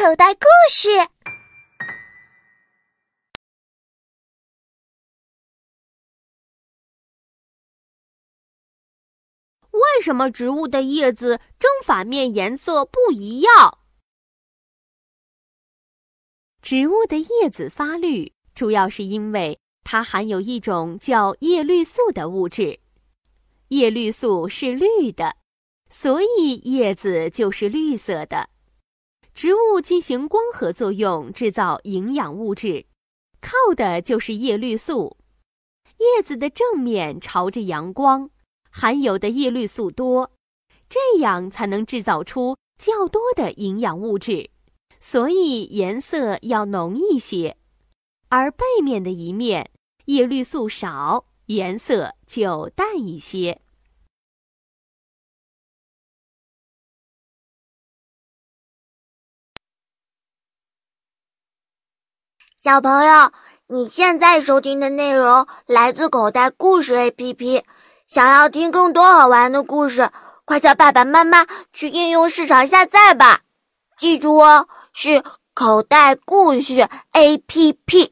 口袋故事。为什么植物的叶子正反面颜色不一样？植物的叶子发绿，主要是因为它含有一种叫叶绿素的物质。叶绿素是绿的，所以叶子就是绿色的。植物进行光合作用制造营养物质，靠的就是叶绿素。叶子的正面朝着阳光，含有的叶绿素多，这样才能制造出较多的营养物质，所以颜色要浓一些。而背面的一面叶绿素少，颜色就淡一些。小朋友，你现在收听的内容来自口袋故事 APP。想要听更多好玩的故事，快叫爸爸妈妈去应用市场下载吧。记住哦，是口袋故事 APP。